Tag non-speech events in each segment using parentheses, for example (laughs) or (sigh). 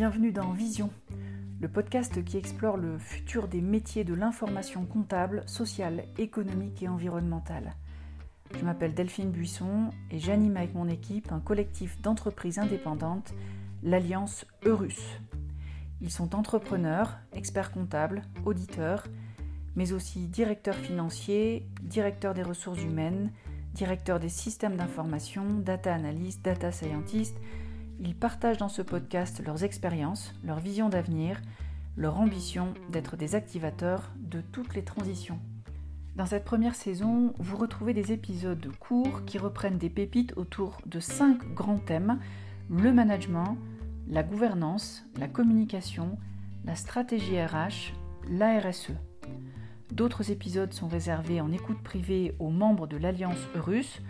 bienvenue dans Vision, le podcast qui explore le futur des métiers de l'information comptable, sociale, économique et environnementale. Je m'appelle Delphine Buisson et j'anime avec mon équipe un collectif d'entreprises indépendantes, l'Alliance Eurus. Ils sont entrepreneurs, experts comptables, auditeurs, mais aussi directeurs financiers, directeurs des ressources humaines, directeurs des systèmes d'information, data analystes, data scientists. Ils partagent dans ce podcast leurs expériences, leurs visions d'avenir, leur ambition d'être des activateurs de toutes les transitions. Dans cette première saison, vous retrouvez des épisodes courts qui reprennent des pépites autour de cinq grands thèmes le management, la gouvernance, la communication, la stratégie RH, la RSE. D'autres épisodes sont réservés en écoute privée aux membres de l'Alliance Eurus.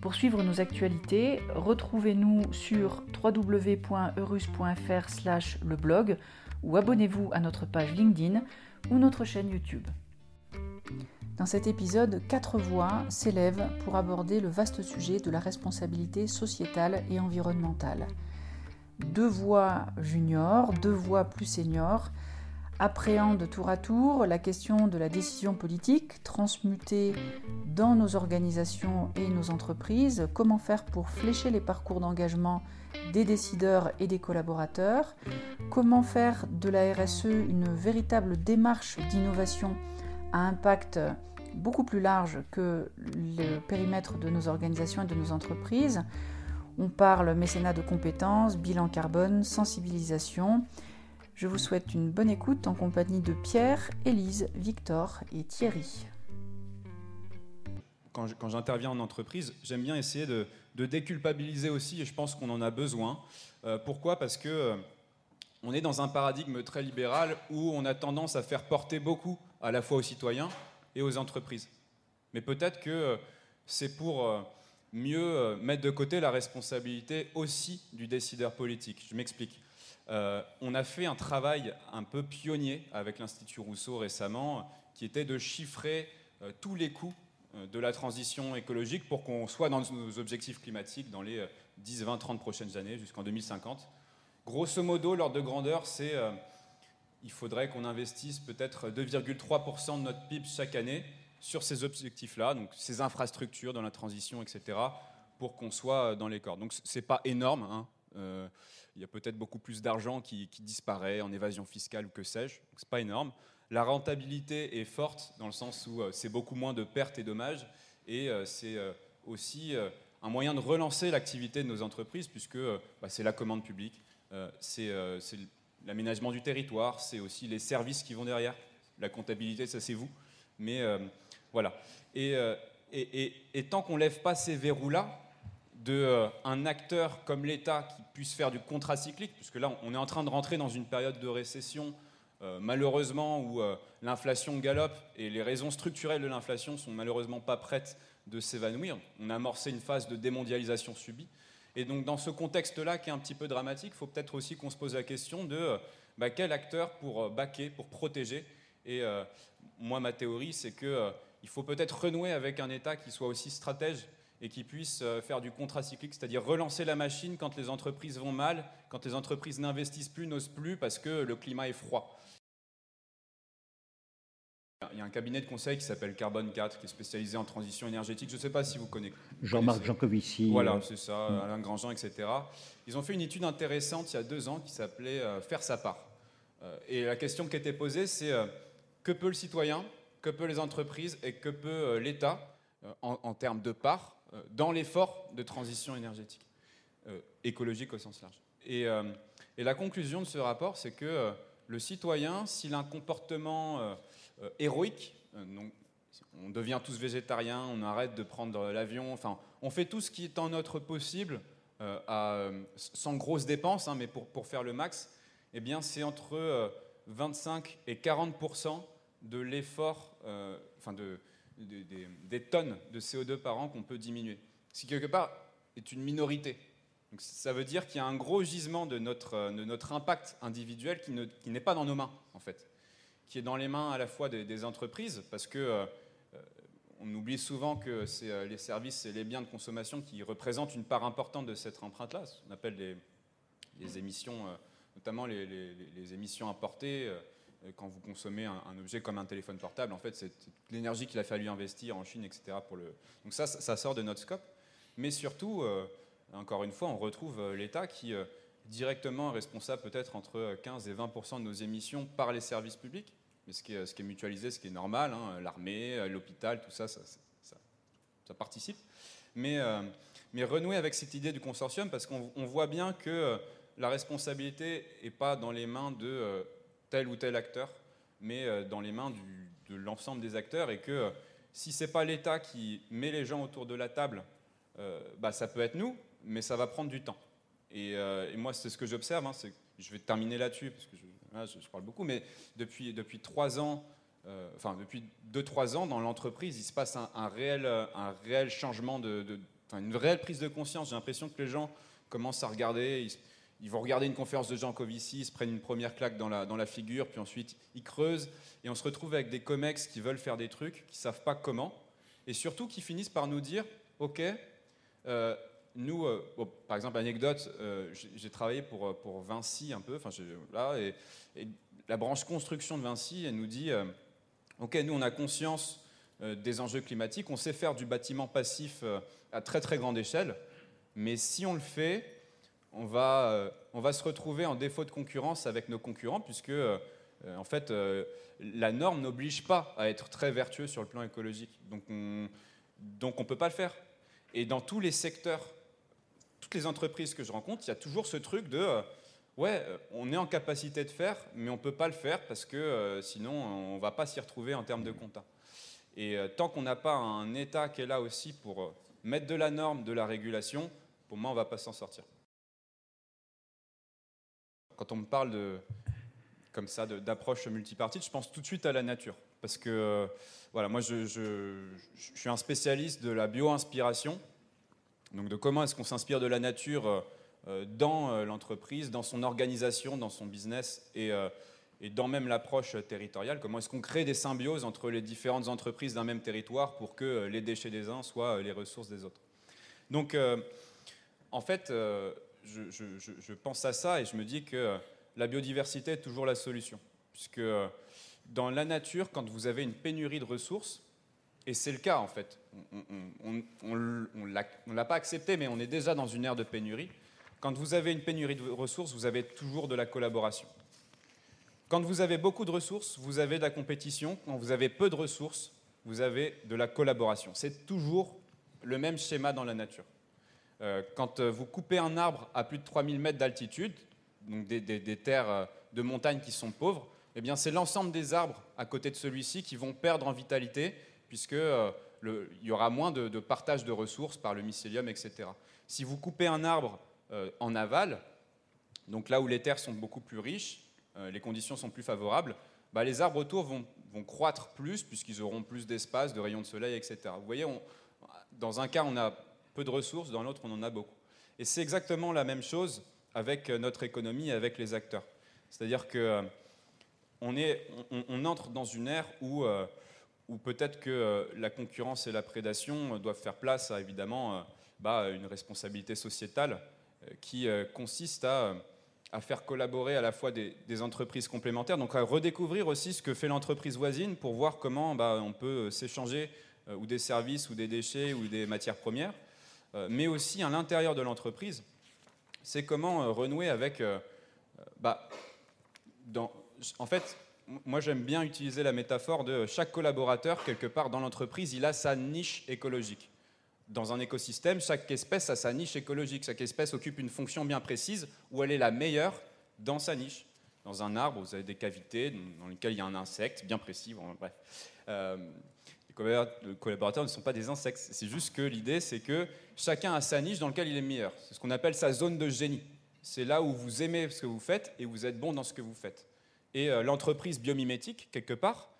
Pour suivre nos actualités, retrouvez-nous sur www.eurus.fr le blog ou abonnez-vous à notre page LinkedIn ou notre chaîne YouTube. Dans cet épisode, quatre voix s'élèvent pour aborder le vaste sujet de la responsabilité sociétale et environnementale. Deux voix juniors, deux voix plus seniors appréhendent tour à tour la question de la décision politique transmutée dans nos organisations et nos entreprises, comment faire pour flécher les parcours d'engagement des décideurs et des collaborateurs, comment faire de la RSE une véritable démarche d'innovation à impact beaucoup plus large que le périmètre de nos organisations et de nos entreprises? On parle mécénat de compétences, bilan carbone, sensibilisation. Je vous souhaite une bonne écoute en compagnie de Pierre, Élise, Victor et Thierry. Quand j'interviens en entreprise, j'aime bien essayer de, déculpabiliser aussi, et je pense qu'on en a besoin. Euh, pourquoi? Parce que euh, on est dans un paradigme très libéral où on a tendance à faire porter beaucoup à la fois aux citoyens et aux entreprises. Mais peut-être que euh, c'est pour mieux mettre de côté la responsabilité aussi du décideur politique. Je m'explique. Euh, on a fait un travail un peu pionnier avec l'Institut Rousseau récemment, qui était de chiffrer euh, tous les coûts euh, de la transition écologique pour qu'on soit dans nos objectifs climatiques dans les 10, 20, 30 prochaines années, jusqu'en 2050. Grosso modo, l'ordre de grandeur, c'est il faudrait qu'on investisse peut-être 2,3% de notre PIB chaque année sur ces objectifs-là, donc ces infrastructures dans la transition, etc., pour qu'on soit dans les corps. Donc ce n'est pas énorme. Hein il y a peut-être beaucoup plus d'argent qui, disparaît en évasion fiscale ou que sais-je. Ce n'est pas énorme. La rentabilité est forte dans le sens où euh, c'est beaucoup moins de pertes et dommages et euh, c'est euh, aussi un moyen de relancer l'activité de nos entreprises puisque bah, c'est la commande publique, c'est l'aménagement du territoire, c'est aussi les services qui vont derrière. La comptabilité, ça c'est vous. Mais voilà. Et, et, et tant qu'on ne lève pas ces verrous-là, d'un euh, acteur comme l'État qui puisse faire du contracyclique, puisque là, on est en train de rentrer dans une période de récession, euh, malheureusement, où euh, l'inflation galope et les raisons structurelles de l'inflation sont malheureusement pas prêtes de s'évanouir. On a amorcé une phase de démondialisation subie. Et donc, dans ce contexte-là, qui est un petit peu dramatique, il faut peut-être aussi qu'on se pose la question de bah, quel acteur pour baquer, pour protéger. Et moi, ma théorie, c'est qu'il faut peut-être renouer avec un État qui soit aussi stratège et qui puisse euh, faire du contracyclique, c'est-à-dire relancer la machine quand les entreprises vont mal, quand les entreprises n'investissent plus, n'osent plus parce que le climat est froid. Il y a un cabinet de conseil qui s'appelle Carbone 4, qui est spécialisé en transition énergétique. Je ne sais pas si vous connaissez. Jean-Marc Jancovici. Voilà, euh, c'est ça, mm. Alain Grandjean, etc. Ils ont fait une étude intéressante il y a deux ans qui s'appelait euh, Faire sa part. et la question qui était posée, c'est que peut le citoyen, que peut les entreprises et que peut l'État en, en termes de part euh, dans l'effort de transition énergétique, euh, écologique au sens large. Euh, et, la conclusion de ce rapport, c'est que le citoyen, s'il a un comportement héroïque, on devient tous végétariens, on arrête de prendre l'avion, enfin, on fait tout ce qui est en notre possible, sans grosses dépenses, hein, mais pour, pour, faire le max, eh bien, c'est entre 25 et 40% de l'effort, enfin de, des, tonnes de CO2 par an qu'on peut diminuer. Ce qui, quelque part, est une minorité. Donc, ça veut dire qu'il y a un gros gisement de notre, euh, de notre impact individuel qui, n'est pas dans nos mains, en fait, qui est dans les mains à la fois des, entreprises, parce que euh, euh, on oublie souvent que c'est les services et les biens de consommation qui représentent une part importante de cette empreinte-là, ce qu'on appelle les, les émissions notamment les, émissions importées. Quand vous consommez un, objet comme un téléphone portable, en fait, c'est l'énergie qu'il a fallu investir en Chine, etc. Pour le... Donc ça, ça sort de notre scope. Mais surtout, encore une fois, on retrouve l'État qui directement responsable peut-être entre 15 et 20% de nos émissions par les services publics, mais ce qui est, mutualisé, ce qui est normal, hein, l'armée, l'hôpital, tout ça, ça, participe. Mais, euh, mais, renouer avec cette idée du consortium, parce qu'on voit bien que euh, la responsabilité n'est pas dans les mains de euh, tel ou tel acteur, mais dans les mains de l'ensemble des acteurs, et que si c'est pas l'État qui met les gens autour de la table, bah, ça peut être nous, mais ça va prendre du temps. Et, moi, c'est ce que j'observe. Hein, je vais terminer là-dessus, parce que je, parle beaucoup, mais depuis, depuis trois ans, euh, enfin depuis 2-3 ans, dans l'entreprise, il se passe un, réel, un réel changement, de, une réelle prise de conscience. J'ai l'impression que les gens commencent à regarder, vont regarder une conférence de Jean Covici, ils se prennent une première claque dans la, dans la figure, puis ensuite ils creusent, et on se retrouve avec des comex qui veulent faire des trucs, qui ne savent pas comment, et surtout qui finissent par nous dire, OK, euh, nous, euh, par exemple, anecdote, j'ai travaillé pour, pour Vinci un peu, enfin, là, et, et, la branche construction de Vinci, elle nous dit, Ok, nous, on a conscience euh, des enjeux climatiques, on sait faire du bâtiment passif euh, à très très grande échelle, mais si on le fait, on va, euh, on va se retrouver en défaut de concurrence avec nos concurrents, puisque en fait, la norme n'oblige pas à être très vertueux sur le plan écologique. Donc on ne peut pas le faire. Et dans tous les secteurs, toutes les entreprises que je rencontre, il y a toujours ce truc de ouais, euh, on est en capacité de faire, mais on ne peut pas le faire parce que euh, sinon on ne va pas s'y retrouver en termes de compta. Et euh, tant qu'on n'a pas un État qui est là aussi pour mettre de la norme, de la régulation, pour moi on ne va pas s'en sortir. Quand on me parle de, comme ça d'approche multipartite, je pense tout de suite à la nature. Parce que voilà, moi je, suis un spécialiste de la bio-inspiration, donc de comment est-ce qu'on s'inspire de la nature euh, dans euh, l'entreprise, dans son organisation, dans son business et, euh, et dans même l'approche territoriale. Comment est-ce qu'on crée des symbioses entre les différentes entreprises d'un même territoire pour que les déchets des uns soient les ressources des autres Donc, en fait, je, pense à ça et je me dis que la biodiversité est toujours la solution. Puisque dans la nature, quand vous avez une pénurie de ressources, et c'est le cas en fait, on ne l'a pas accepté, mais on est déjà dans une ère de pénurie. Quand vous avez une pénurie de ressources, vous avez toujours de la collaboration. Quand vous avez beaucoup de ressources, vous avez de la compétition. Quand vous avez peu de ressources, vous avez de la collaboration. C'est toujours le même schéma dans la nature. Euh, quand euh, vous coupez un arbre à plus de 3000 mètres d'altitude, donc des, terres euh, de montagne qui sont pauvres, eh bien c'est l'ensemble des arbres à côté de celui-ci qui vont perdre en vitalité, puisqu'il y aura moins de, partage de ressources par le mycélium, etc. Si vous coupez un arbre en aval, donc là où les terres sont beaucoup plus riches, les conditions sont plus favorables, bah, les arbres autour vont, croître plus puisqu'ils auront plus d'espace, de rayons de soleil, etc. Vous voyez, dans un cas, on a peu de ressources, dans l'autre, on en a beaucoup. Et c'est exactement la même chose avec euh, notre économie et avec les acteurs. C'est-à-dire que on, est, on, entre dans une ère où, où peut-être que la concurrence et la prédation doivent faire place à évidemment bah, une responsabilité sociétale qui euh, consiste à, à, faire collaborer à la fois des, entreprises complémentaires, donc à redécouvrir aussi ce que fait l'entreprise voisine pour voir comment bah, on peut euh, s'échanger euh, ou des services ou des déchets ou des matières premières, mais aussi à l'intérieur de l'entreprise, c'est comment renouer avec... Bah, dans, en fait, moi j'aime bien utiliser la métaphore de chaque collaborateur, quelque part dans l'entreprise, il a sa niche écologique dans un écosystème, chaque espèce a sa niche écologique. Chaque espèce occupe une fonction bien précise où elle est la meilleure dans sa niche. Dans un arbre, vous avez des cavités dans lesquelles il y a un insecte bien précis. bref. Euh, les collaborateurs ne sont pas des insectes. C'est juste que l'idée, c'est que chacun a sa niche dans laquelle il est meilleur. C'est ce qu'on appelle sa zone de génie. C'est là où vous aimez ce que vous faites et vous êtes bon dans ce que vous faites. Et euh, l'entreprise biomimétique, quelque part,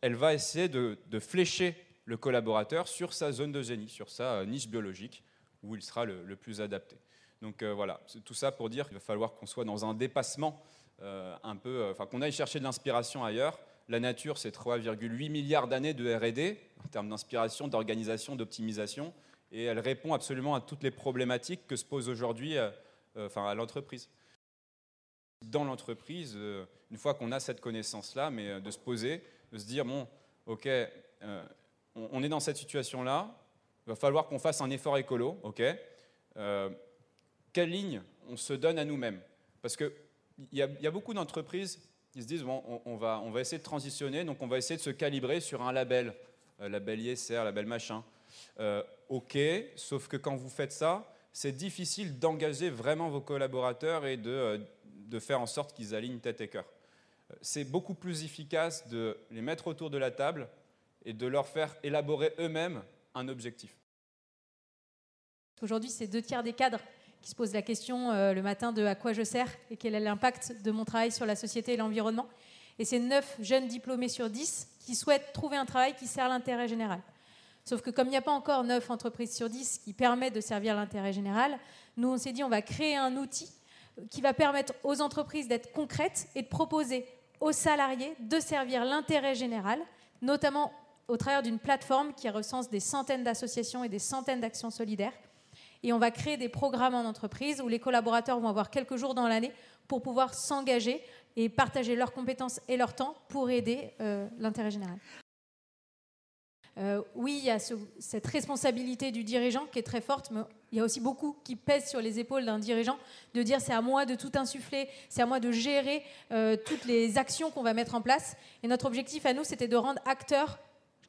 elle va essayer de, flécher le collaborateur sur sa zone de génie, sur sa niche biologique, où il sera le, plus adapté. Donc euh, voilà, tout ça pour dire qu'il va falloir qu'on soit dans un dépassement euh, un peu, euh, enfin qu'on aille chercher de l'inspiration ailleurs. La nature, c'est 3,8 milliards d'années de R&D en termes d'inspiration, d'organisation, d'optimisation, et elle répond absolument à toutes les problématiques que se pose aujourd'hui, enfin à l'entreprise. dans l'entreprise, euh, une fois qu'on a cette connaissance-là, mais euh, de se poser, de se dire, bon, ok, euh, on, est dans cette situation-là, il va falloir qu'on fasse un effort écolo, ok Quelle ligne on se donne à nous-mêmes? Parce qu'il y, y, a beaucoup d'entreprises qui se disent, bon, on, va, on va essayer de transitionner, donc on va essayer de se calibrer sur un label, label ISR, label machin. ok, sauf que quand vous faites ça, c'est difficile d'engager vraiment vos collaborateurs et de de faire en sorte qu'ils alignent tête et cœur. C'est beaucoup plus efficace de les mettre autour de la table et de leur faire élaborer eux-mêmes un objectif. Aujourd'hui, c'est deux tiers des cadres qui se posent la question euh, le matin de à quoi je sers et quel est l'impact de mon travail sur la société et l'environnement. Et c'est 9 jeunes diplômés sur 10 qui souhaitent trouver un travail qui sert l'intérêt général. Sauf que comme il n'y a pas encore 9 entreprises sur 10 qui permettent de servir l'intérêt général, nous on s'est dit on va créer un outil qui va permettre aux entreprises d'être concrètes et de proposer aux salariés de servir l'intérêt général, notamment au travers d'une plateforme qui recense des centaines d'associations et des centaines d'actions solidaires. Et on va créer des programmes en entreprise où les collaborateurs vont avoir quelques jours dans l'année pour pouvoir s'engager et partager leurs compétences et leur temps pour aider euh, l'intérêt général. Euh, oui, il y a cette responsabilité du dirigeant qui est très forte, mais il y a aussi beaucoup qui pèsent sur les épaules d'un dirigeant de dire c'est à moi de tout insuffler, c'est à moi de gérer euh, toutes les actions qu'on va mettre en place. Et notre objectif à nous, c'était de rendre acteur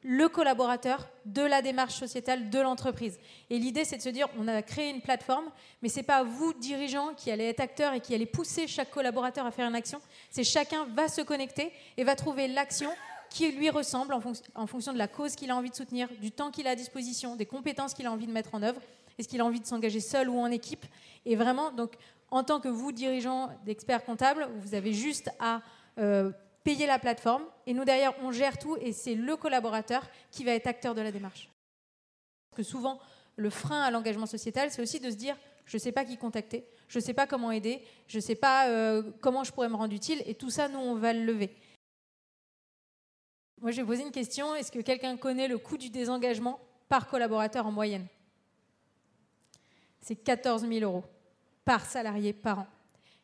le collaborateur de la démarche sociétale de l'entreprise. Et l'idée, c'est de se dire, on a créé une plateforme, mais ce n'est pas vous, dirigeants, qui allez être acteur et qui allez pousser chaque collaborateur à faire une action. C'est chacun va se connecter et va trouver l'action qui lui ressemble en, fonction de la cause qu'il a envie de soutenir, du temps qu'il a à disposition, des compétences qu'il a envie de mettre en œuvre, est-ce qu'il a envie de s'engager seul ou en équipe. Et vraiment, donc, en tant que vous, dirigeant d'experts comptables, vous avez juste à euh, payer la plateforme et nous, derrière, on gère tout et c'est le collaborateur qui va être acteur de la démarche. Parce que souvent, le frein à l'engagement sociétal, c'est aussi de se dire je ne sais pas qui contacter, je ne sais pas comment aider, je ne sais pas euh, comment je pourrais me rendre utile, et tout ça, nous, on va le lever. Moi, je vais poser une question. Est-ce que quelqu'un connaît le coût du désengagement par collaborateur en moyenne? C'est 14 000 euros par salarié par an.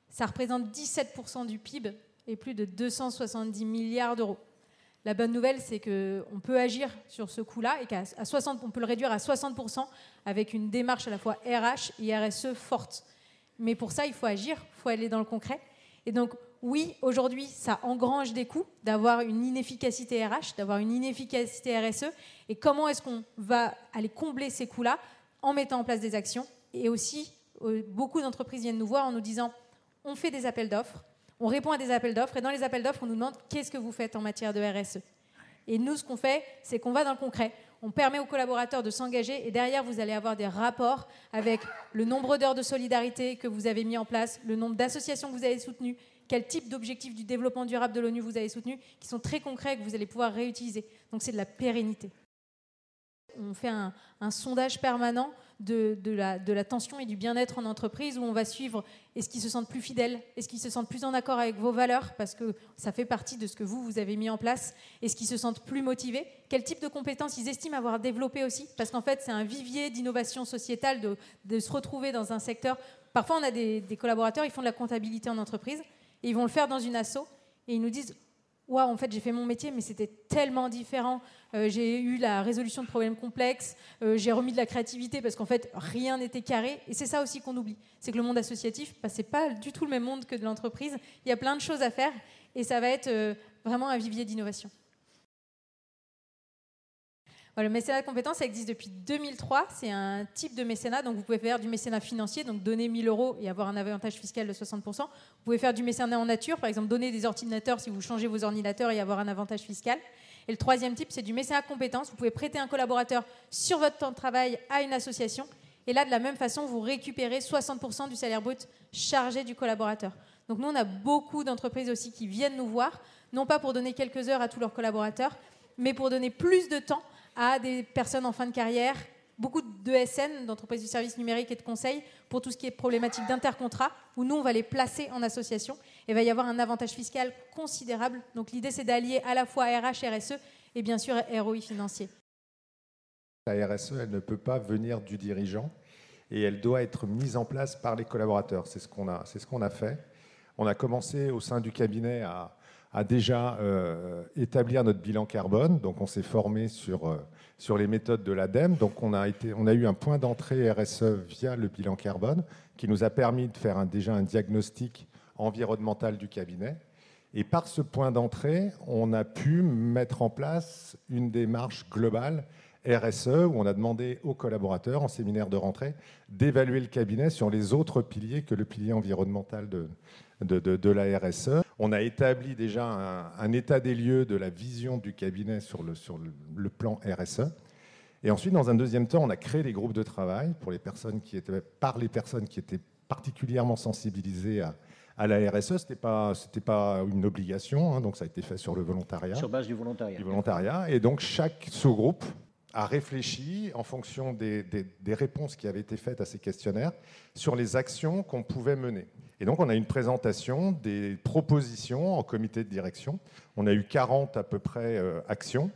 Ça représente 17% du PIB et plus de 270 milliards d'euros. La bonne nouvelle, c'est qu'on peut agir sur ce coût-là et qu'à 60, on peut le réduire à 60 avec une démarche à la fois RH et RSE forte. Mais pour ça, il faut agir, il faut aller dans le concret. Et donc, oui, aujourd'hui, ça engrange des coûts d'avoir une inefficacité RH, d'avoir une inefficacité RSE. Et comment est-ce qu'on va aller combler ces coûts-là en mettant en place des actions? Et aussi, euh, beaucoup d'entreprises viennent nous voir en nous disant on fait des appels d'offres, on répond à des appels d'offres, et dans les appels d'offres, on nous demande qu'est-ce que vous faites en matière de RSE. Et nous, ce qu'on fait, c'est qu'on va dans le concret. On permet aux collaborateurs de s'engager et derrière, vous allez avoir des rapports avec le nombre d'heures de solidarité que vous avez mis en place, le nombre d'associations que vous avez soutenues, quel type d'objectifs du développement durable de l'ONU vous avez soutenu, qui sont très concrets et que vous allez pouvoir réutiliser. Donc c'est de la pérennité. On fait un, sondage permanent de, la, tension et du bien-être en entreprise où on va suivre est-ce qu'ils se sentent plus fidèles, est-ce qu'ils se sentent plus en accord avec vos valeurs, parce que ça fait partie de ce que vous, vous avez mis en place, est-ce qu'ils se sentent plus motivés, quel type de compétences ils estiment avoir développé aussi, parce qu'en fait c'est un vivier d'innovation sociétale de, se retrouver dans un secteur. Parfois on a des, des collaborateurs, ils font de la comptabilité en entreprise, ils vont le faire dans une asso et ils nous disent Waouh, en fait, j'ai fait mon métier, mais c'était tellement différent. Euh, j'ai eu la résolution de problèmes complexes, euh, j'ai remis de la créativité parce qu'en fait, rien n'était carré. Et c'est ça aussi qu'on oublie c'est que le monde associatif, bah, ce n'est pas du tout le même monde que de l'entreprise. Il y a plein de choses à faire et ça va être euh, vraiment un vivier d'innovation le mécénat de compétences, ça existe depuis 2003. C'est un type de mécénat. Donc, vous pouvez faire du mécénat financier, donc donner 1000 euros et avoir un avantage fiscal de 60%. Vous pouvez faire du mécénat en nature, par exemple, donner des ordinateurs si vous changez vos ordinateurs et avoir un avantage fiscal. Et le troisième type, c'est du mécénat compétences. Vous pouvez prêter un collaborateur sur votre temps de travail à une association. Et là, de la même façon, vous récupérez 60% du salaire brut chargé du collaborateur. Donc, nous, on a beaucoup d'entreprises aussi qui viennent nous voir, non pas pour donner quelques heures à tous leurs collaborateurs, mais pour donner plus de temps à des personnes en fin de carrière, beaucoup d'ESN, d'entreprises du service numérique et de conseil, pour tout ce qui est problématique d'intercontrat, où nous, on va les placer en association. Et il va y avoir un avantage fiscal considérable. Donc l'idée, c'est d'allier à la fois RH, RSE et bien sûr ROI financier. La RSE, elle ne peut pas venir du dirigeant et elle doit être mise en place par les collaborateurs. C'est ce qu'on a, c'est ce qu'on a fait. on a commencé au sein du cabinet à, déjà euh, établir notre bilan carbone. Donc on s'est formé sur, euh, sur les méthodes de l'ADEME. Donc on a, eu un point d'entrée RSE via le bilan carbone qui nous a permis de faire déjà un diagnostic environnemental du cabinet. Et par ce point d'entrée, on a pu mettre en place une démarche globale RSE où on a demandé aux collaborateurs en séminaire de rentrée d'évaluer le cabinet sur les autres piliers que le pilier environnemental de, la RSE. On a établi déjà un, état des lieux de la vision du cabinet sur le, sur le, plan RSE. Et ensuite, dans un deuxième temps, on a créé des groupes de travail pour les personnes qui étaient, par les personnes qui étaient particulièrement sensibilisées à, à la RSE. Ce n'était pas, pas une obligation, hein, donc ça a été fait sur le volontariat. Sur base du volontariat. Du volontariat. Et donc chaque sous-groupe a réfléchi, en fonction des, des, réponses qui avaient été faites à ces questionnaires, sur les actions qu'on pouvait mener. Et donc on a une présentation des propositions en comité de direction. On a eu 40 à peu près euh, actions.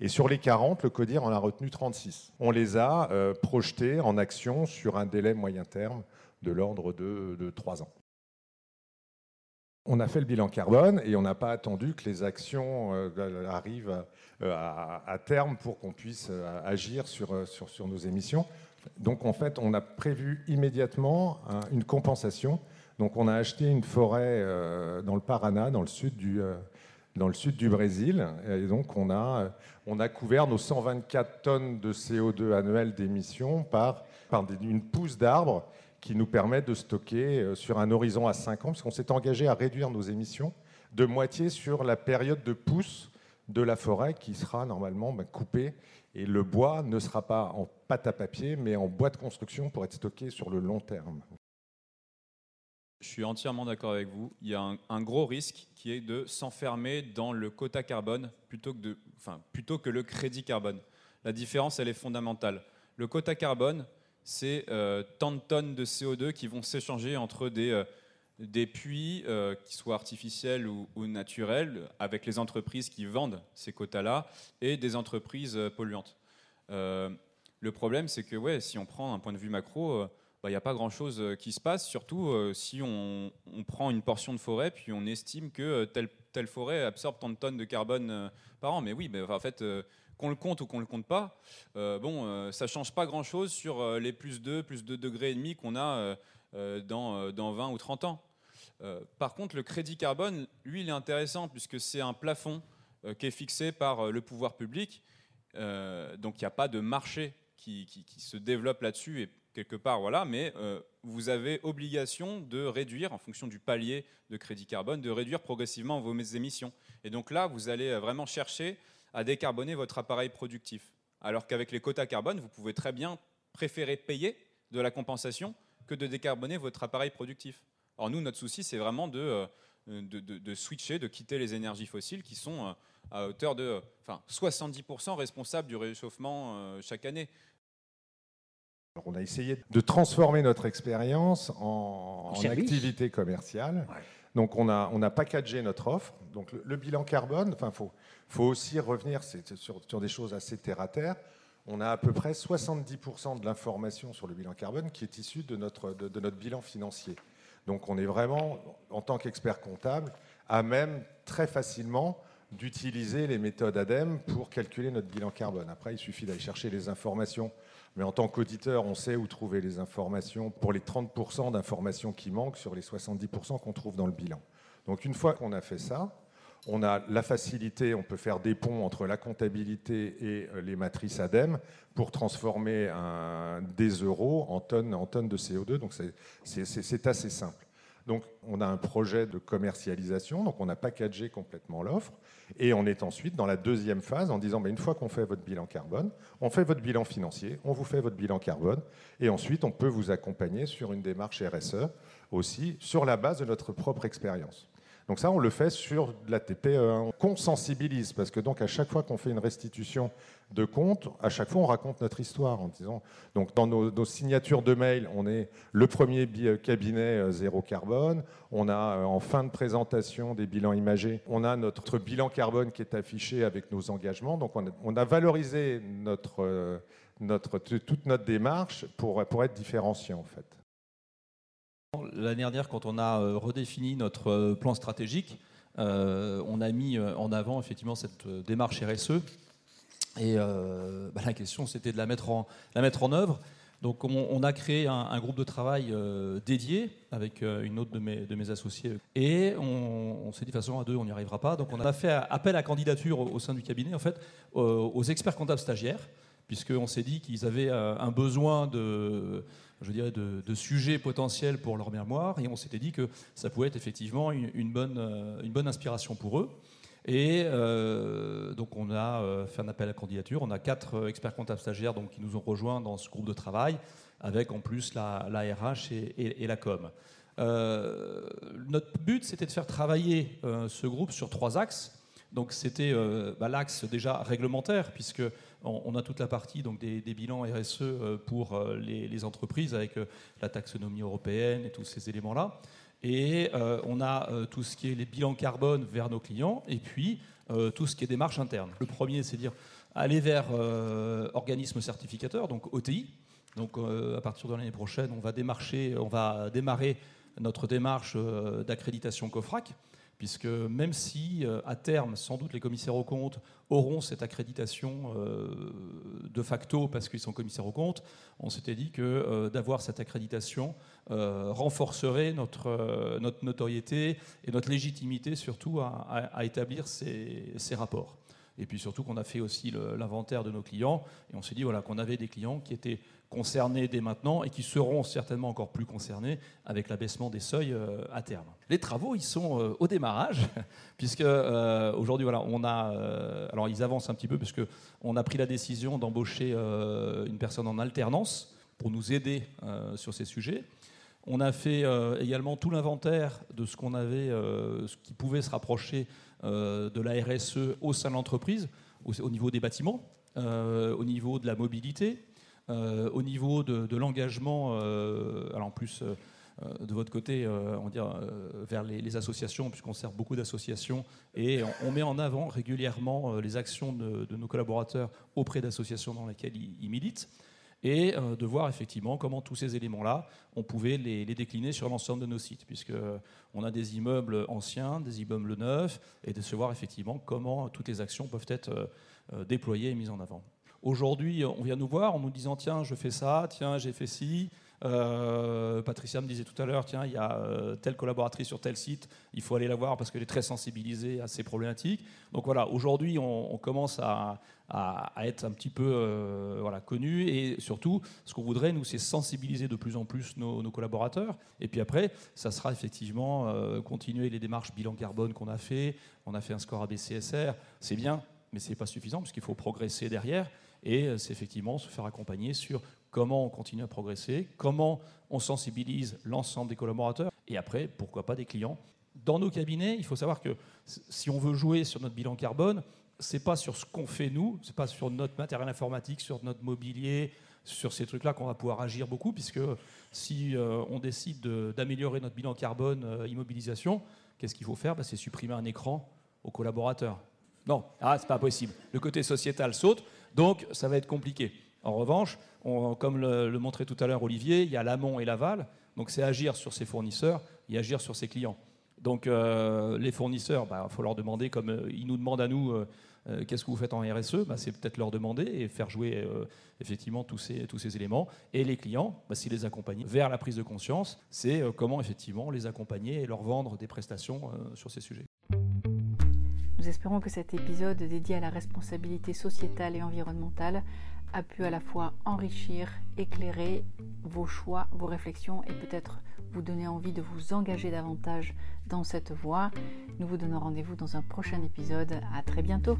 Et sur les 40, le CODIR en a retenu 36. On les a euh, projetées en action sur un délai moyen terme de l'ordre de, de 3 ans on a fait le bilan carbone et on n'a pas attendu que les actions euh, arrivent à, terme pour qu'on puisse agir sur, sur, nos émissions. Donc en fait, on a prévu immédiatement une compensation. Donc on a acheté une forêt dans le Paraná, dans le sud du, dans le sud du Brésil. Et donc on a, on a couvert nos 124 tonnes de CO2 annuelles d'émissions par, par une pousse d'arbres qui nous permet de stocker euh, sur un horizon à 5 ans, parce qu'on s'est engagé à réduire nos émissions de moitié sur la période de pousse de la forêt qui sera normalement ben, coupée et le bois ne sera pas en pâte à papier mais en bois de construction pour être stocké sur le long terme. Je suis entièrement d'accord avec vous. Il y a un, gros risque qui est de s'enfermer dans le quota carbone plutôt que, de, enfin, plutôt que le crédit carbone. La différence, elle est fondamentale. Le quota carbone, c'est euh, tant de tonnes de CO2 qui vont s'échanger entre des, euh, des puits, euh, qui soient artificiels ou, naturels, avec les entreprises qui vendent ces quotas-là, et des entreprises polluantes. le problème, c'est que ouais, si on prend un point de vue macro, bah, il n'y a pas grand-chose qui se passe, surtout si on, prend une portion de forêt, puis on estime que telle, telle forêt absorbe tant de tonnes de carbone par an. Mais oui, mais en fait qu'on le compte ou qu'on ne le compte pas, euh, bon, euh, ça ne change pas grand-chose sur euh, les plus 2, plus 2 degrés et demi qu'on a dans, dans 20 ou 30 ans. par contre, le crédit carbone, lui, il est intéressant puisque c'est un plafond qui est fixé par le pouvoir public. donc il n'y a pas de marché qui, qui, se développe là-dessus et quelque part, voilà, mais vous avez obligation de réduire, en fonction du palier de crédit carbone, de réduire progressivement vos émissions. Et donc là, vous allez vraiment chercher à décarboner votre appareil productif. Alors qu'avec les quotas carbone, vous pouvez très bien préférer payer de la compensation que de décarboner votre appareil productif. Alors nous, notre souci, c'est vraiment de, euh, de, switcher, de quitter les énergies fossiles qui sont euh, à hauteur de enfin, 70% responsables du réchauffement euh, chaque année. On a essayé de transformer notre expérience en, activité commerciale. Donc on a, on a packagé notre offre. Donc le, bilan carbone, enfin faut, faut aussi revenir sur, sur, des choses assez terre à terre. On a à peu près 70% de l'information sur le bilan carbone qui est issue de notre, de, notre bilan financier. Donc on est vraiment, en tant qu'expert comptable, à même très facilement d'utiliser les méthodes ADEME pour calculer notre bilan carbone. Après, il suffit d'aller chercher les informations mais en tant qu'auditeur, on sait où trouver les informations pour les 30% d'informations qui manquent sur les 70% qu'on trouve dans le bilan. Donc une fois qu'on a fait ça, on a la facilité, on peut faire des ponts entre la comptabilité et euh, les matrices ADEME pour transformer des euros en tonnes, en tonnes de CO2. Donc c'est assez simple. Donc on a un projet de commercialisation, donc on a packagé complètement l'offre, et on est ensuite dans la deuxième phase en disant, ben, une fois qu'on fait votre bilan carbone, on fait votre bilan financier, on vous fait votre bilan carbone, et ensuite on peut vous accompagner sur une démarche RSE aussi, sur la base de notre propre expérience. Donc ça, on le fait sur la TPE. Qu'on sensibilise, parce que donc à chaque fois qu'on fait une restitution de compte, à chaque fois on raconte notre histoire en disant. Donc dans nos, signatures de mail, on est le premier cabinet euh, zéro carbone. On a euh, en fin de présentation des bilans imagés, on a notre bilan carbone qui est affiché avec nos engagements. Donc on a, valorisé euh, toute notre démarche pour, pour être différencié en fait. L'année dernière, quand on a redéfini notre plan stratégique, on a mis en avant effectivement cette démarche RSE. Et bah, la question, c'était de la mettre en, œuvre. Donc on, a créé un, groupe de travail euh, dédié avec euh, une autre de mes, de associés. Et on, s'est dit, de façon, à deux, on n'y arrivera pas. Donc on a fait appel à candidature au, sein du cabinet, en fait, aux experts comptables stagiaires, puisqu'on s'est dit qu'ils avaient euh, un besoin de, je dirais, de, sujets potentiels pour leur mémoire. Et on s'était dit que ça pouvait être effectivement une, bonne, une bonne inspiration pour eux. Et euh, donc on a euh, fait un appel à candidature. On a quatre euh, experts comptables stagiaires donc, qui nous ont rejoints dans ce groupe de travail, avec en plus la, RH et, la com. notre but, c'était de faire travailler ce groupe sur trois axes. Donc c'était bah, l'axe déjà réglementaire, puisque on, a toute la partie donc, des, bilans RSE pour les, les entreprises, avec la taxonomie européenne et tous ces éléments-là. Et euh, on a euh, tout ce qui est les bilans carbone vers nos clients, et puis euh, tout ce qui est démarche interne. Le premier, c'est dire aller vers organismes certificateurs, donc OTI. Donc à partir de l'année prochaine, on va démarcher, on va démarrer notre démarche d'accréditation COFRAC puisque même si à terme, sans doute, les commissaires aux comptes auront cette accréditation de facto parce qu'ils sont commissaires aux comptes, on s'était dit que d'avoir cette accréditation euh, renforcerait notre, euh, notoriété et notre légitimité surtout à, établir ces, rapports. Et puis surtout qu'on a fait aussi l'inventaire de nos clients et on s'est dit voilà, qu'on avait des clients qui étaient concernés dès maintenant et qui seront certainement encore plus concernés avec l'abaissement des seuils euh, à terme. Les travaux, ils sont au démarrage, (laughs) puisque aujourd'hui, voilà, on a, alors ils avancent un petit peu, puisque on a pris la décision d'embaucher une personne en alternance pour nous aider sur ces sujets. On a fait euh, également tout l'inventaire de ce qu'on avait, euh, ce qui pouvait se rapprocher euh, de la RSE au sein de l'entreprise, au, niveau des bâtiments, au niveau de la mobilité, au niveau de, l'engagement, alors en plus de votre côté, on vers les, associations, puisqu'on sert beaucoup d'associations, et on, met en avant régulièrement les actions de, nos collaborateurs auprès d'associations dans lesquelles ils militent et euh, de voir effectivement comment tous ces éléments-là, on pouvait les, décliner sur l'ensemble de nos sites, puisque euh, on a des immeubles anciens, des immeubles neufs, et de se voir effectivement comment toutes les actions peuvent être euh, déployées et mises en avant. Aujourd'hui, on vient nous voir en nous disant tiens, je fais ça, tiens, j'ai fait ci. Patricia me disait tout à l'heure tiens, il y a telle collaboratrice sur tel site, il faut aller la voir parce qu'elle est très sensibilisée à ces problématiques. Donc voilà, aujourd'hui, on, commence à, être un petit peu euh, connu. Et surtout, ce qu'on voudrait, nous, c'est sensibiliser de plus en plus nos, collaborateurs. Et puis après, ça sera effectivement euh, continuer les démarches bilan carbone qu'on a fait. On a fait un score ABCSR. C'est bien, mais ce n'est pas suffisant puisqu'il faut progresser derrière. Et euh, c'est effectivement se faire accompagner sur comment on continue à progresser, comment on sensibilise l'ensemble des collaborateurs, et après, pourquoi pas des clients. Dans nos cabinets, il faut savoir que si on veut jouer sur notre bilan carbone, c'est pas sur ce qu'on fait nous, c'est pas sur notre matériel informatique, sur notre mobilier, sur ces trucs-là qu'on va pouvoir agir beaucoup, puisque si euh, on décide d'améliorer notre bilan carbone euh, immobilisation, qu'est-ce qu'il faut faire? Bah, C'est supprimer un écran aux collaborateurs. Non, ah, c'est pas possible. Le côté sociétal saute, donc ça va être compliqué. En revanche, comme le, montrait tout à l'heure Olivier, il y a l'amont et l'aval, donc c'est agir sur ses fournisseurs et agir sur ses clients. Donc euh, les fournisseurs, il bah, faut leur demander, comme ils nous demandent à nous euh, qu'est-ce que vous faites en RSE bah, C'est peut-être leur demander et faire jouer euh, effectivement tous ces, éléments. Et les clients, bah, les accompagner vers la prise de conscience, c'est euh, comment effectivement les accompagner et leur vendre des prestations sur ces sujets. Nous espérons que cet épisode dédié à la responsabilité sociétale et environnementale a pu à la fois enrichir, éclairer vos choix, vos réflexions et peut-être vous donner envie de vous engager davantage dans cette voie. Nous vous donnons rendez-vous dans un prochain épisode. À très bientôt.